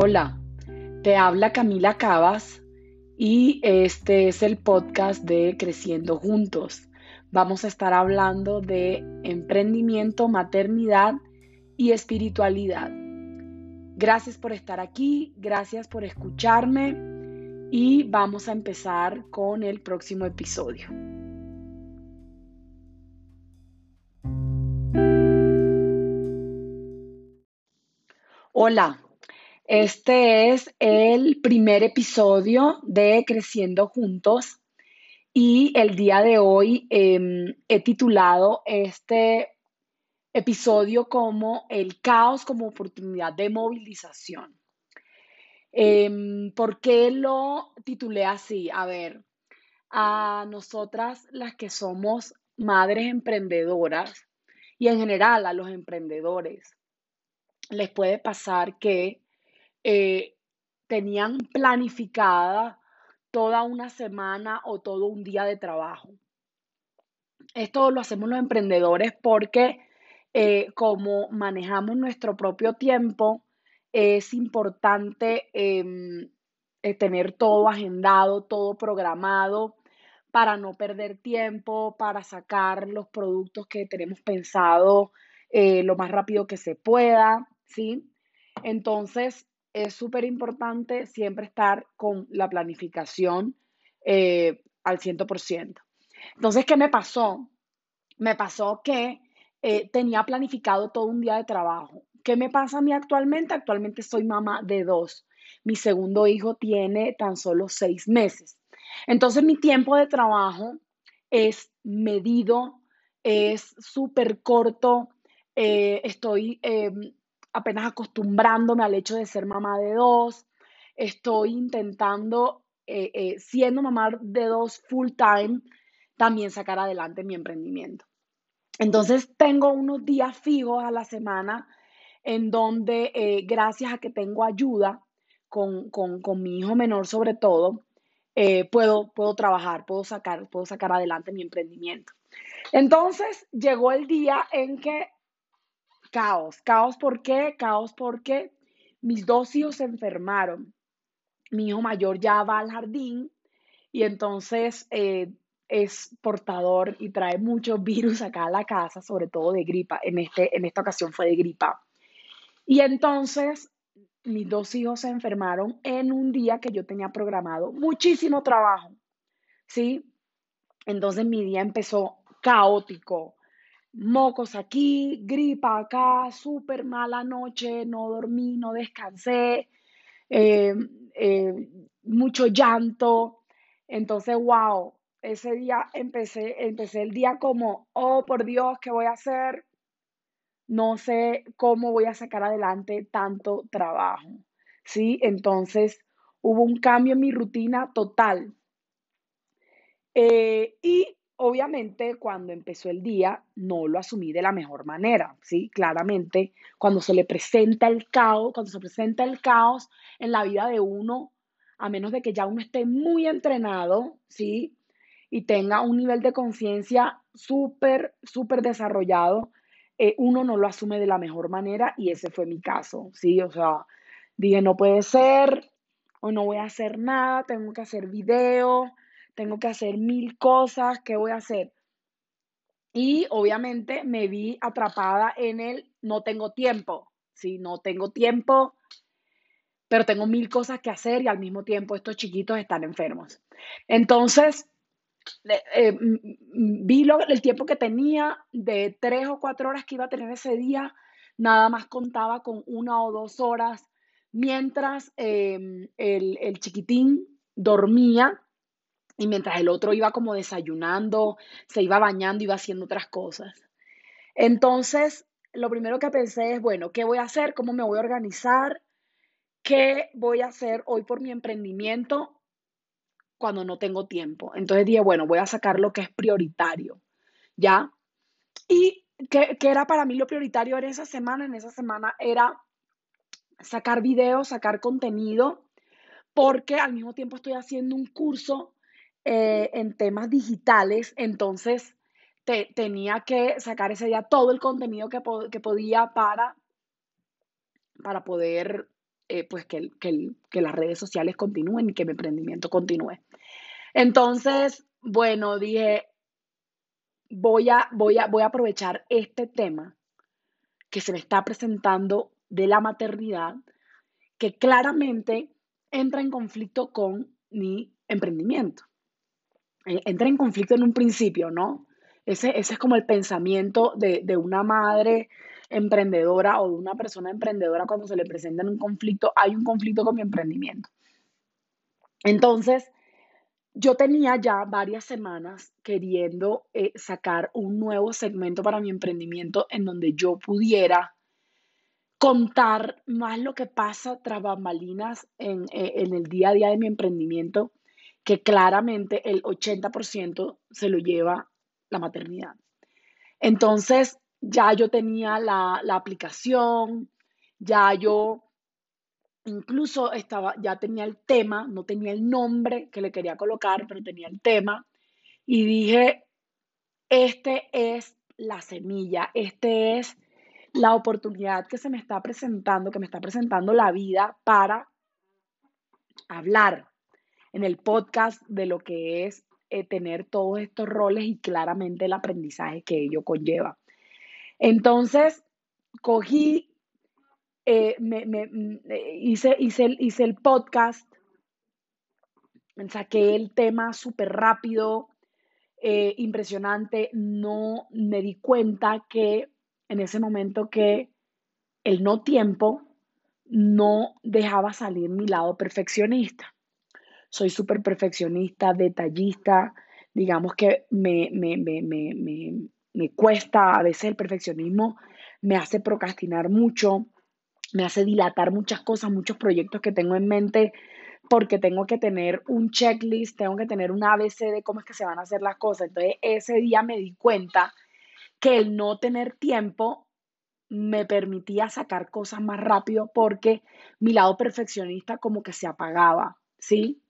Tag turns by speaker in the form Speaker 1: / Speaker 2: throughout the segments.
Speaker 1: Hola, te habla Camila Cabas y este es el podcast de Creciendo Juntos. Vamos a estar hablando de emprendimiento, maternidad y espiritualidad. Gracias por estar aquí, gracias por escucharme y vamos a empezar con el próximo episodio. Hola, este es el primer episodio de Creciendo Juntos y el día de hoy em, he titulado este episodio como el caos como oportunidad de movilización. Em, ¿Por qué lo titulé así? A ver, a nosotras las que somos madres emprendedoras y en general a los emprendedores, les puede pasar que eh, tenían planificada toda una semana o todo un día de trabajo. Esto lo hacemos los emprendedores porque eh, como manejamos nuestro propio tiempo, es importante em, eh, tener todo agendado, todo programado para no perder tiempo, para sacar los productos que tenemos pensado lo más rápido que se pueda, ¿sí? Entonces, es súper importante siempre estar con la planificación eh, al 100%. Entonces, ¿qué me pasó? Me pasó que eh, tenía planificado todo un día de trabajo. ¿Qué me pasa a mí actualmente? Actualmente soy mamá de dos. Mi segundo hijo tiene tan solo seis meses. Entonces, mi tiempo de trabajo es medido, es súper corto. Eh, estoy em, apenas acostumbrándome al hecho de ser mamá de dos. Estoy intentando, eh, eh, siendo mamá de dos full time, también sacar adelante mi emprendimiento. Entonces tengo unos días fijos a la semana en donde, eh, gracias a que tengo ayuda con, mi hijo menor sobre todo, puedo, puedo trabajar, puedo sacar, puedo sacar adelante mi emprendimiento. Entonces llegó el día en que caos. Caos, ¿por qué? Caos porque mis dos hijos se enfermaron. Mi hijo mayor ya va al jardín y entonces eh, es portador y trae muchos virus acá a la casa, sobre todo de gripa. En, este, en esta ocasión fue de gripa. Y entonces mis dos hijos se enfermaron en un día que yo tenía programado muchísimo trabajo. ¿Sí? Entonces mi día empezó caótico mocos aquí, gripa acá, súper mala noche, no dormí, no descansé, eh, eh, mucho llanto. Entonces, wow, ese día empecé, empecé el día como, oh, por Dios, ¿qué voy a hacer? No sé cómo voy a sacar adelante tanto trabajo, ¿sí? Entonces, hubo un cambio en mi rutina total. Eh, y Obviamente, cuando empezó el día, no lo asumí de la mejor manera, ¿sí? Claramente, cuando se le presenta el caos, cuando se presenta el caos en la vida de uno, a menos de que ya uno esté muy entrenado, ¿sí? Y tenga un nivel de conciencia súper, súper desarrollado, eh, uno no lo asume de la mejor manera y ese fue mi caso, ¿sí? O sea, dije, no puede ser, o no voy a hacer nada, tengo que hacer video, tengo que hacer mil cosas, ¿qué voy a hacer? Y obviamente me vi atrapada en el no tengo tiempo, ¿sí? No tengo tiempo, pero tengo mil cosas que hacer y al mismo tiempo estos chiquitos están enfermos. Entonces, eh, vi el tiempo que tenía de tres o cuatro horas que iba a tener ese día, nada más contaba con una o dos horas mientras em, el, el chiquitín dormía y mientras el otro iba como desayunando, se iba bañando, iba haciendo otras cosas. Entonces, lo primero que pensé es, bueno, ¿qué voy a hacer? ¿Cómo me voy a organizar? ¿Qué voy a hacer hoy por mi emprendimiento cuando no tengo tiempo? Entonces dije, bueno, voy a sacar lo que es prioritario, ¿ya? ¿Y qué, qué era para mí lo prioritario en esa semana? En esa semana era sacar videos, sacar contenido, porque al mismo tiempo estoy haciendo un curso eh, en temas digitales, entonces tenía que sacar ese día todo el contenido que, podía para, para poder eh, pues que, que las redes sociales continúen y que mi emprendimiento continúe. Entonces, bueno, dije, voy a, voy a, voy a aprovechar este tema que se me está presentando de la maternidad, que claramente entra en conflicto con mi emprendimiento. Entra en conflicto en un principio, ¿no? Ese, ese es como el pensamiento de, de, una madre emprendedora o de una persona emprendedora cuando se le presenta en un conflicto, hay un conflicto con mi emprendimiento. Entonces, yo tenía ya varias semanas queriendo eh, sacar un nuevo segmento para mi emprendimiento en donde yo pudiera contar más lo que pasa tras bambalinas en, eh, en el día a día de mi emprendimiento, que claramente el 80% se lo lleva la maternidad. Entonces, ya yo tenía la, la aplicación, ya yo Incluso estaba, ya tenía el tema, no tenía el nombre que le quería colocar, pero tenía el tema. Y dije, este es la semilla, este es la oportunidad que se me está presentando, que me está presentando la vida para hablar en el podcast de lo que es eh, tener todos estos roles y claramente el aprendizaje que ello conlleva. Entonces, cogí eh, me, mm, eh, hice, hice, hice el podcast, saqué el tema súper rápido, impresionante, no me di cuenta que en ese momento que el no tiempo no dejaba salir mi lado perfeccionista. Soy súper perfeccionista, detallista, digamos que me, me, me, me, cuesta a veces el perfeccionismo, me hace procrastinar mucho, me hace dilatar muchas cosas, muchos proyectos que tengo en mente, porque tengo que tener un checklist, tengo que tener un ABC de cómo es que se van a hacer las cosas. Entonces, ese día me di cuenta que el no tener tiempo me permitía sacar cosas más rápido porque mi lado perfeccionista como que se apagaba, ¿sí?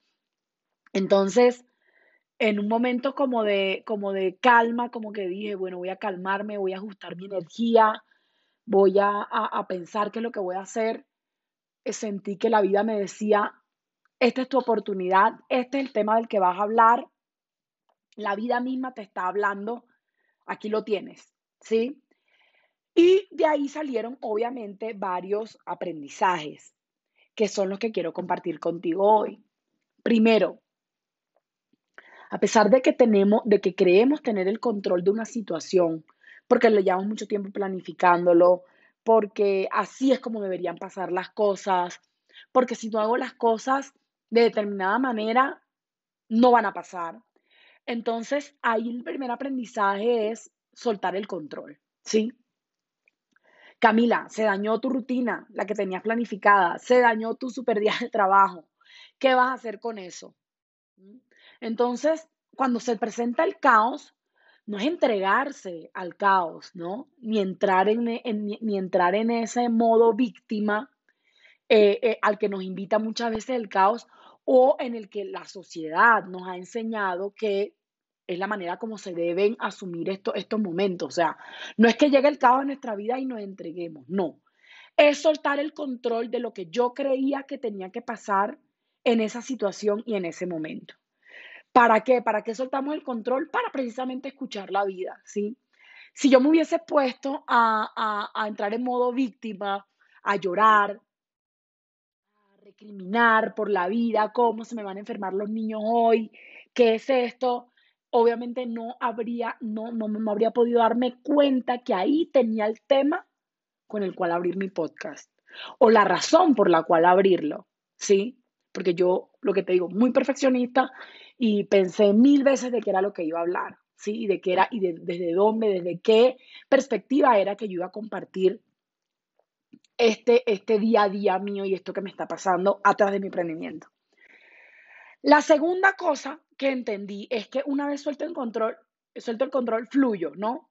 Speaker 1: Entonces, en un momento como de, como de calma, como que dije, bueno, voy a calmarme, voy a ajustar mi energía, voy a, pensar qué es lo que voy a hacer. Eh, sentí que la vida me decía, esta es tu oportunidad, este es el tema del que vas a hablar, la vida misma te está hablando, aquí lo tienes, ¿sí? Y de ahí salieron obviamente varios aprendizajes, que son los que quiero compartir contigo hoy. Primero, a pesar de que tenemos, de que creemos tener el control de una situación, porque le llevamos mucho tiempo planificándolo, porque así es como deberían pasar las cosas, porque si no hago las cosas de determinada manera, no van a pasar. Entonces, ahí el primer aprendizaje es soltar el control, ¿sí? Camila, se dañó tu rutina, la que tenías planificada, se dañó tu super día de trabajo. ¿Qué vas a hacer con eso? Entonces, cuando se presenta el caos, no es entregarse al caos, ¿no? Ni entrar en, ni, entrar en ese modo víctima eh, eh, al que nos invita muchas veces el caos o en el que la sociedad nos ha enseñado que es la manera como se deben asumir estos momentos. O sea, no es que llegue el caos a nuestra vida y nos entreguemos, no. Es soltar el control de lo que yo creía que tenía que pasar en esa situación y en ese momento. ¿Para qué? ¿Para qué soltamos el control? Para precisamente escuchar la vida, ¿sí? Si yo me hubiese puesto a, entrar en modo víctima, a llorar, a recriminar por la vida, cómo se me van a enfermar los niños hoy, qué es esto, obviamente no habría, no, no, habría podido darme cuenta que ahí tenía el tema con el cual abrir mi podcast o la razón por la cual abrirlo, ¿sí? Porque yo, lo que te digo, muy perfeccionista y pensé mil veces de qué era lo que iba a hablar, ¿sí? Y de qué era, y desde dónde, desde qué perspectiva era que yo iba a compartir este, este día a día mío y esto que me está pasando atrás de mi emprendimiento. La segunda cosa que entendí es que una vez suelto el control, suelto el control, fluyo, ¿no?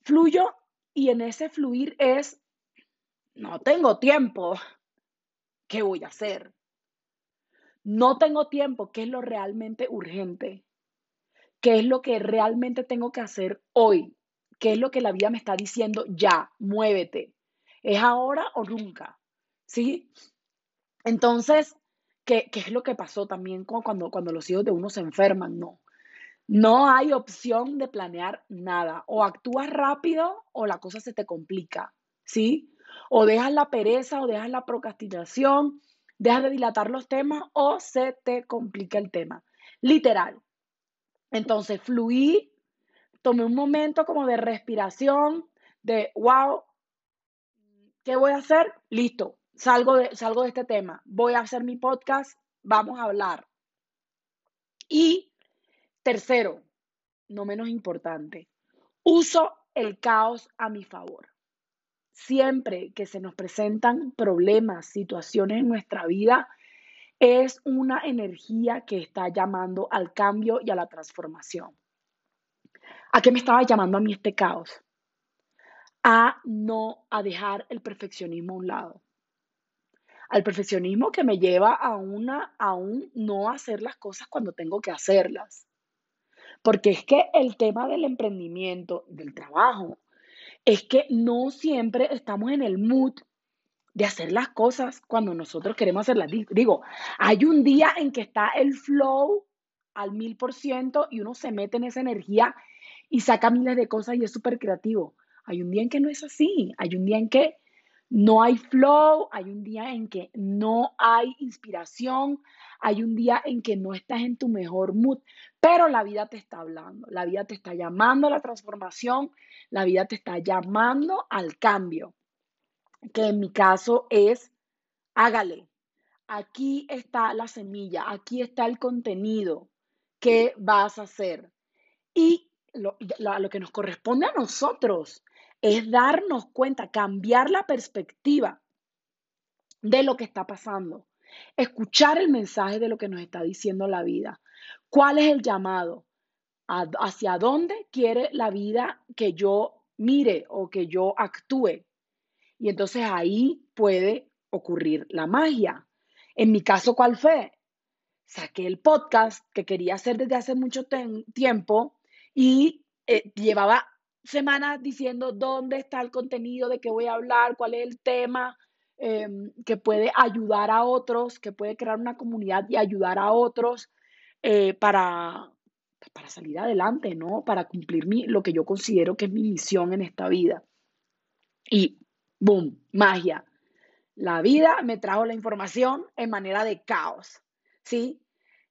Speaker 1: Fluyo y en ese fluir es, no tengo tiempo, ¿qué voy a hacer? No tengo tiempo, ¿qué es lo realmente urgente? ¿Qué es lo que realmente tengo que hacer hoy? ¿Qué es lo que la vida me está diciendo? Ya, muévete. ¿Es ahora o nunca? ¿Sí? Entonces, ¿qué, qué es lo que pasó también cuando, cuando los hijos de uno se enferman? No. No hay opción de planear nada. O actúas rápido o la cosa se te complica, ¿sí? O dejas la pereza o dejas la procrastinación, dejas de dilatar los temas o se te complica el tema. Literal. Entonces, fluí, tomé un momento como de respiración, de, wow, ¿qué voy a hacer? Listo, salgo de, salgo de este tema, voy a hacer mi podcast, vamos a hablar. Y Tercero, no menos importante, uso el caos a mi favor. Siempre que se nos presentan problemas, situaciones en nuestra vida, es una energía que está llamando al cambio y a la transformación. ¿A qué me estaba llamando a mí este caos? A no a dejar el perfeccionismo a un lado. Al perfeccionismo que me lleva a una a un no hacer las cosas cuando tengo que hacerlas. Porque es que el tema del emprendimiento, del trabajo, es que no siempre estamos en el mood de hacer las cosas cuando nosotros queremos hacerlas. Digo, hay un día en que está el flow al mil por ciento y uno se mete en esa energía y saca miles de cosas y es súper creativo. Hay un día en que no es así. Hay un día en que no hay flow, hay un día en que no hay inspiración, hay un día en que no estás en tu mejor mood, pero la vida te está hablando, la vida te está llamando a la transformación, la vida te está llamando al cambio, que en mi caso es, hágale, aquí está la semilla, aquí está el contenido que vas a hacer. Y lo, lo que nos corresponde a nosotros es darnos cuenta, cambiar la perspectiva de lo que está pasando, escuchar el mensaje de lo que nos está diciendo la vida. ¿Cuál es el llamado? ¿Hacia dónde quiere la vida que yo mire o que yo actúe? Y entonces ahí puede ocurrir la magia. En mi caso, ¿cuál fue? Saqué el podcast que quería hacer desde hace mucho tiempo y eh, llevaba semanas diciendo dónde está el contenido, de qué voy a hablar, cuál es el tema, em, que puede ayudar a otros, que puede crear una comunidad y ayudar a otros eh, para, para salir adelante, ¿no? Para cumplir mi, lo que yo considero que es mi misión en esta vida. Y, boom, magia. La vida me trajo la información en manera de caos, ¿sí?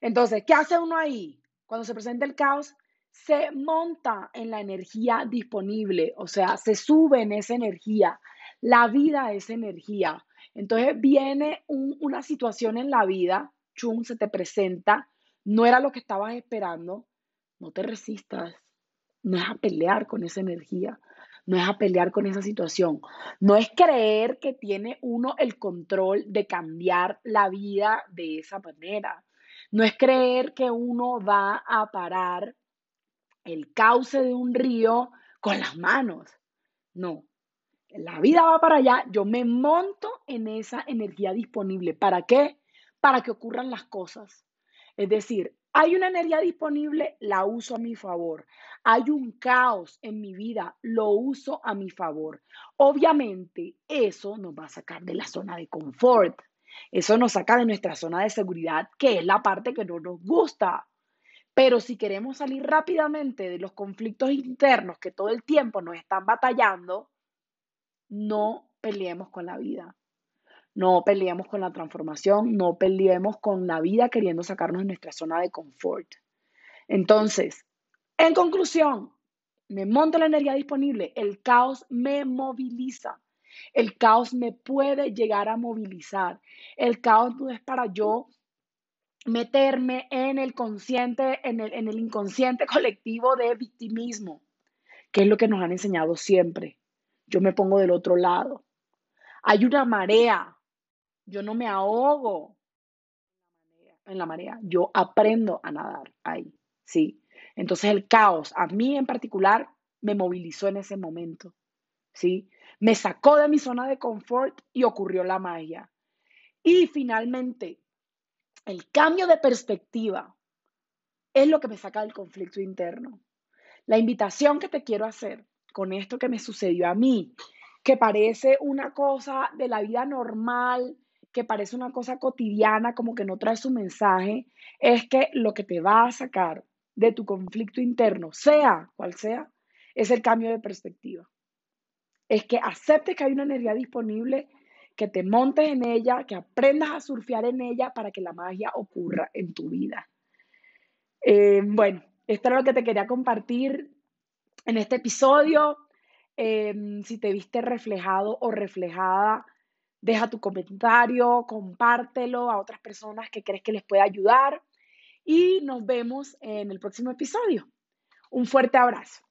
Speaker 1: Entonces, ¿qué hace uno ahí? Cuando se presenta el caos, se monta en la energía disponible, o sea, se sube en esa energía. La vida es energía. Entonces viene una situación en la vida, chum, se te presenta, no era lo que estabas esperando, no te resistas, no es a pelear con esa energía, no es a pelear con esa situación, no es creer que tiene uno el control de cambiar la vida de esa manera, no es creer que uno va a parar el cauce de un río con las manos. No, la vida va para allá, yo me monto en esa energía disponible. ¿Para qué? Para que ocurran las cosas. Es decir, hay una energía disponible, la uso a mi favor. Hay un caos en mi vida, lo uso a mi favor. Obviamente, eso nos va a sacar de la zona de confort. Eso nos saca de nuestra zona de seguridad, que es la parte que no nos gusta. Pero si queremos salir rápidamente de los conflictos internos que todo el tiempo nos están batallando, no peleemos con la vida. No peleemos con la transformación, no peleemos con la vida queriendo sacarnos de nuestra zona de confort. Entonces, en conclusión, me monto la energía disponible, el caos me moviliza. El caos me puede llegar a movilizar. El caos no es para yo meterme en el consciente, en el, en el inconsciente colectivo de victimismo, que es lo que nos han enseñado siempre. Yo me pongo del otro lado. Hay una marea. Yo no me ahogo en la marea. Yo aprendo a nadar ahí, ¿sí? Entonces el caos, a mí en particular, me movilizó en ese momento, ¿sí? Me sacó de mi zona de confort y ocurrió la magia. Y finalmente, el cambio de perspectiva es lo que me saca del conflicto interno. La invitación que te quiero hacer con esto que me sucedió a mí, que parece una cosa de la vida normal, que parece una cosa cotidiana, como que no trae su mensaje, es que lo que te va a sacar de tu conflicto interno, sea cual sea, es el cambio de perspectiva. Es que aceptes que hay una energía disponible, que te montes en ella, que aprendas a surfear en ella para que la magia ocurra en tu vida. Eh, bueno, esto es lo que te quería compartir en este episodio. Em, si te viste reflejado o reflejada, deja tu comentario, compártelo a otras personas que crees que les pueda ayudar y nos vemos en el próximo episodio. Un fuerte abrazo.